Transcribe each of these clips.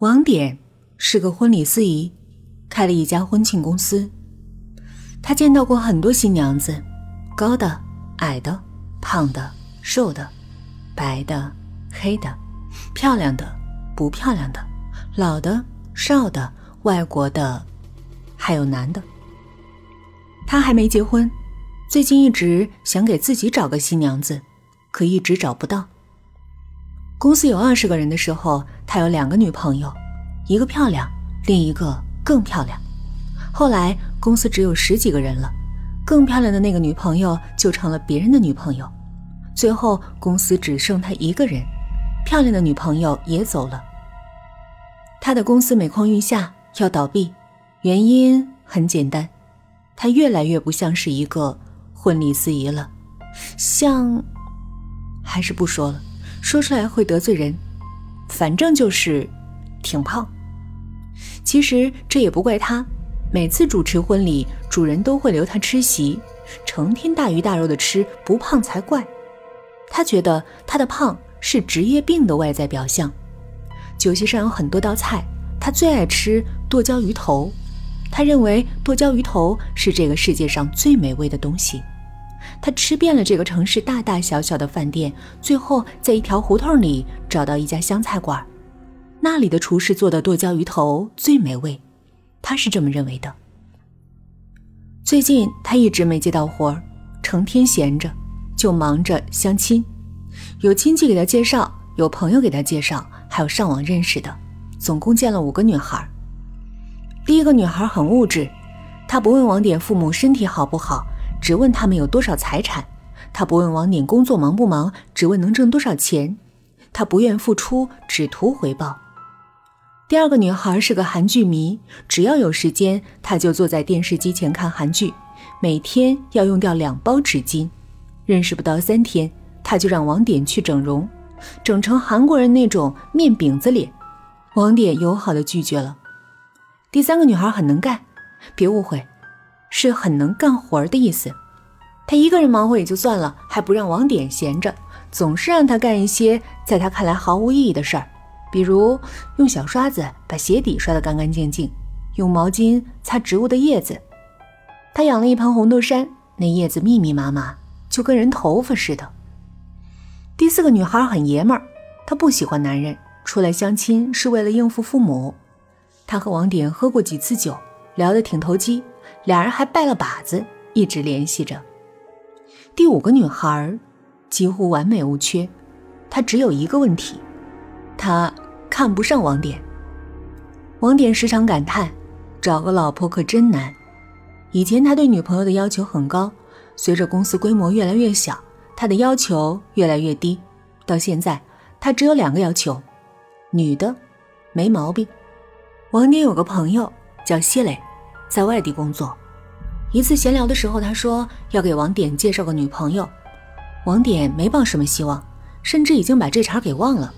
王典是个婚礼司仪，开了一家婚庆公司。他见到过很多新娘子，高的、矮的、胖的、瘦的、白的、黑的、漂亮的、不漂亮的、老的、少的、外国的，还有男的。他还没结婚，最近一直想给自己找个新娘子，可一直找不到。公司有二十个人的时候，他有两个女朋友，一个漂亮，另一个更漂亮。后来公司只有十几个人了，更漂亮的那个女朋友就成了别人的女朋友。最后公司只剩他一个人，漂亮的女朋友也走了。他的公司每况愈下，要倒闭，原因很简单，他越来越不像是一个婚礼司仪了，像……还是不说了。说出来会得罪人，反正就是挺胖。其实这也不怪他，每次主持婚礼，主人都会留他吃席，成天大鱼大肉的吃，不胖才怪。他觉得他的胖是职业病的外在表象。酒席上有很多道菜，他最爱吃剁椒鱼头，他认为剁椒鱼头是这个世界上最美味的东西。他吃遍了这个城市大大小小的饭店，最后在一条胡同里找到一家湘菜馆，那里的厨师做的剁椒鱼头最美味，他是这么认为的。最近他一直没接到活儿，成天闲着，就忙着相亲，有亲戚给他介绍，有朋友给他介绍，还有上网认识的，总共见了五个女孩。第一个女孩很物质，她不问网点父母身体好不好。只问他们有多少财产，他不问王典工作忙不忙，只问能挣多少钱。他不愿付出，只图回报。第二个女孩是个韩剧迷，只要有时间，她就坐在电视机前看韩剧，每天要用掉两包纸巾。认识不到三天，她就让王典去整容，整成韩国人那种面饼子脸。王典友好的拒绝了。第三个女孩很能干，别误会。是很能干活的意思，他一个人忙活也就算了，还不让王典闲着，总是让他干一些在他看来毫无意义的事儿，比如用小刷子把鞋底刷得干干净净，用毛巾擦植物的叶子。他养了一盆红豆杉，那叶子密密麻麻，就跟人头发似的。第四个女孩很爷们儿，她不喜欢男人，出来相亲是为了应付父母。她和王典喝过几次酒，聊得挺投机。俩人还拜了把子，一直联系着。第五个女孩几乎完美无缺，她只有一个问题，她看不上王典。王典时常感叹：“找个老婆可真难。”以前他对女朋友的要求很高，随着公司规模越来越小，他的要求越来越低。到现在，他只有两个要求：女的没毛病。王典有个朋友叫谢磊。在外地工作，一次闲聊的时候，他说要给王典介绍个女朋友。王典没抱什么希望，甚至已经把这茬给忘了。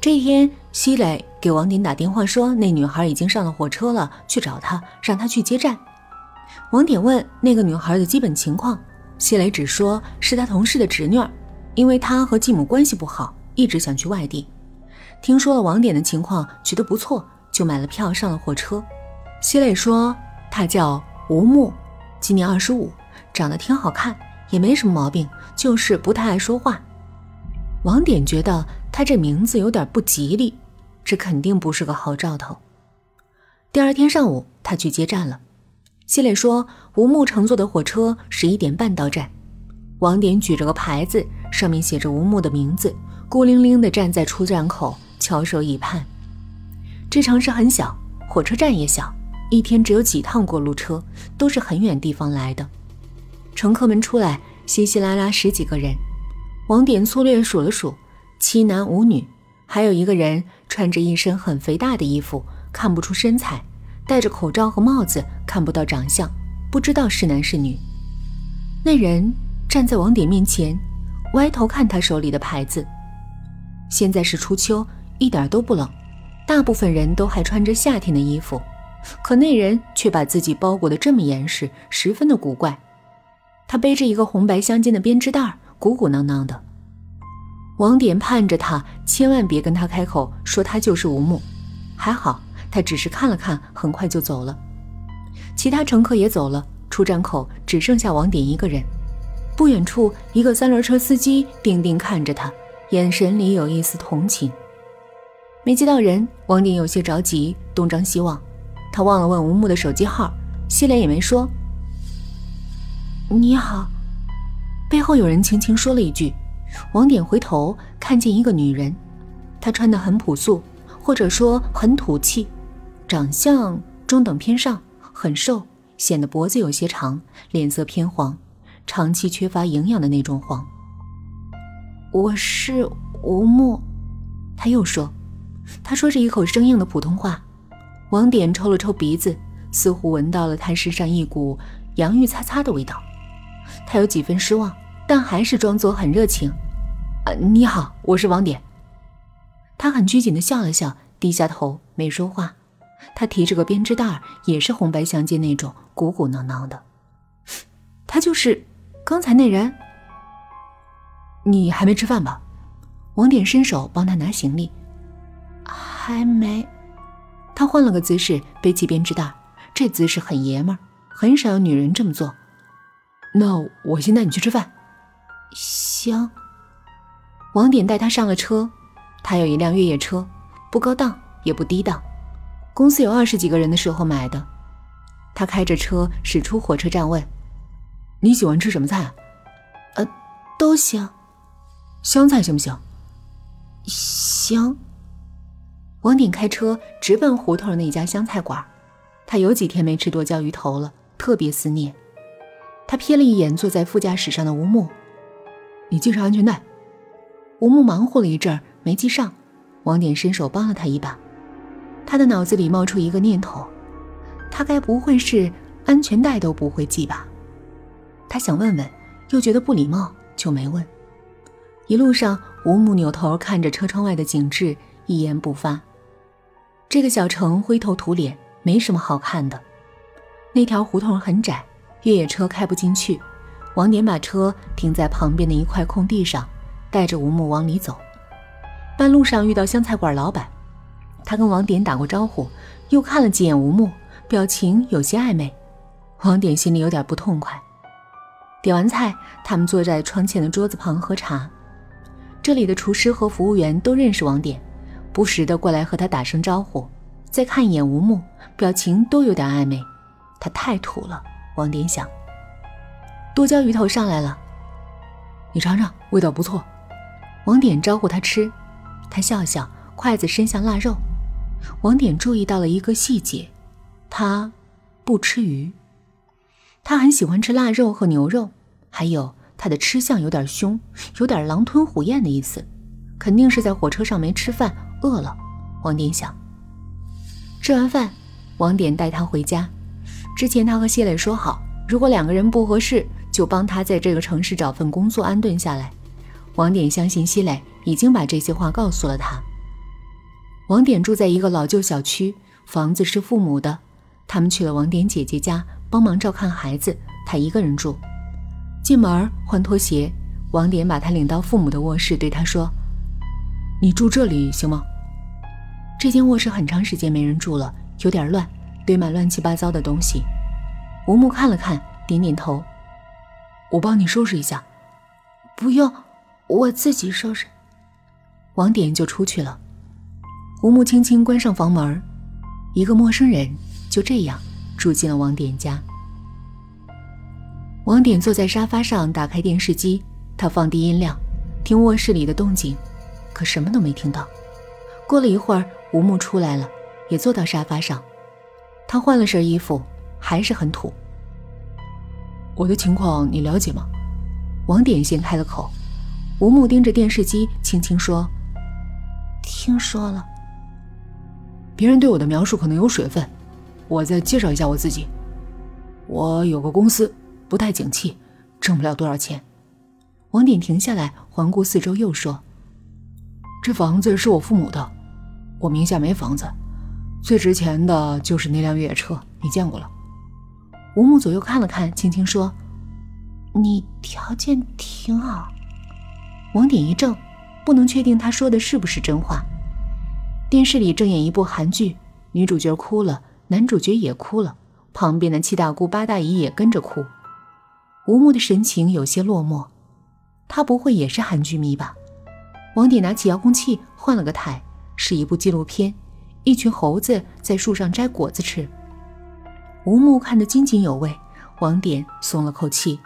这一天，西磊给王典打电话说，那女孩已经上了火车了，去找他，让他去接站。王典问那个女孩的基本情况，西磊只说是他同事的侄女，因为他和继母关系不好，一直想去外地。听说了王典的情况，觉得不错，就买了票上了火车。西磊说。他叫吴木，今年二十五，长得挺好看，也没什么毛病，就是不太爱说话。王典觉得他这名字有点不吉利，这肯定不是个好兆头。第二天上午，他去接站了。谢磊说，吴木乘坐的火车十一点半到站。王典举着个牌子，上面写着吴木的名字，孤零零地站在出站口，翘首以盼。这城市很小，火车站也小。一天只有几趟过路车，都是很远地方来的。乘客们出来，稀稀拉拉十几个人。网点粗略数了数，七男五女，还有一个人穿着一身很肥大的衣服，看不出身材，戴着口罩和帽子，看不到长相，不知道是男是女。那人站在网点面前，歪头看他手里的牌子。现在是初秋，一点都不冷，大部分人都还穿着夏天的衣服。可那人却把自己包裹得这么严实，十分的古怪。他背着一个红白相间的编织袋，鼓鼓囊囊的。王典盼着他千万别跟他开口说他就是吴木。还好他只是看了看，很快就走了。其他乘客也走了，出站口只剩下王典一个人。不远处，一个三轮车司机定定看着他，眼神里有一丝同情。没接到人，王典有些着急，东张西望。他忘了问吴木的手机号，西磊也没说。你好，背后有人轻轻说了一句。王典回头看见一个女人，她穿得很朴素，或者说很土气，长相中等偏上，很瘦，显得脖子有些长，脸色偏黄，长期缺乏营养的那种黄。我是吴木，他又说，他说着一口生硬的普通话。王典抽了抽鼻子，似乎闻到了他身上一股洋芋擦擦的味道。他有几分失望，但还是装作很热情。啊，你好，我是王典。他很拘谨的笑了笑，低下头没说话。他提着个编织袋，也是红白相间那种，鼓鼓囊囊的。他就是刚才那人。你还没吃饭吧？王典伸手帮他拿行李。还没。他换了个姿势背起编织袋，这姿势很爷们儿，很少有女人这么做。那我先带你去吃饭。行。王典带他上了车，他有一辆越野车，不高档也不低档，公司有二十几个人的时候买的。他开着车驶出火车站，问：“你喜欢吃什么菜？”“呃，都行。”“香菜行不行？”“行。”王典开车直奔胡同那家湘菜馆，他有几天没吃剁椒鱼头了，特别思念。他瞥了一眼坐在副驾驶上的吴木：“你系上安全带。”吴木忙活了一阵儿，没系上。王典伸手帮了他一把。他的脑子里冒出一个念头：他该不会是安全带都不会系吧？他想问问，又觉得不礼貌，就没问。一路上，吴木扭头看着车窗外的景致，一言不发。这个小城灰头土脸，没什么好看的。那条胡同很窄，越野车开不进去。王典把车停在旁边的一块空地上。带着吴木往里走，半路上遇到湘菜馆老板，他跟王典打过招呼，又看了几眼吴木，表情有些暧昧。王典心里有点不痛快。点完菜，他们坐在窗前的桌子旁喝茶。这里的厨师和服务员都认识王典，不时的过来和他打声招呼，再看一眼吴木，表情都有点暧昧。他太土了，王典想。剁椒鱼头上来了，你尝尝，味道不错。王典招呼他吃，他笑笑，筷子伸向腊肉。王典注意到了一个细节，他不吃鱼。他很喜欢吃腊肉和牛肉，还有他的吃相有点凶，有点狼吞虎咽的意思，肯定是在火车上没吃饭，饿了。王典想。吃完饭，王典带他回家。之前他和谢磊说好，如果两个人不合适，就帮他在这个城市找份工作安顿下来。王典相信西磊已经把这些话告诉了他。王典住在一个老旧小区，房子是父母的，他们去了王典姐姐家帮忙照看孩子，他一个人住。进门换拖鞋，王典把他领到父母的卧室，对他说：“你住这里行吗？”这间卧室很长时间没人住了，有点乱，堆满乱七八糟的东西。吴木看了看，点点头：“我帮你收拾一下。”“不用。”我自己收拾。王典就出去了。吴木轻轻关上房门，一个陌生人就这样住进了王典家。王典坐在沙发上，打开电视机，他放低音量，听卧室里的动静，可什么都没听到。过了一会儿，吴木出来了，也坐到沙发上。他换了身衣服，还是很土。我的情况你了解吗？王典先开了口。吴木盯着电视机，轻轻说：“听说了。别人对我的描述可能有水分，我再介绍一下我自己。我有个公司，不太景气，挣不了多少钱。”王典停下来，环顾四周，又说：“这房子是我父母的，我名下没房子，最值钱的就是那辆越野车，你见过了。”吴木左右看了看，轻轻说：“你条件挺好。”王典一怔，不能确定他说的是不是真话。电视里正演一部韩剧，女主角哭了，男主角也哭了，旁边的七大姑八大姨也跟着哭。吴木的神情有些落寞，他不会也是韩剧迷吧？王典拿起遥控器换了个台，是一部纪录片，一群猴子在树上摘果子吃。吴木看得津津有味，王典松了口气。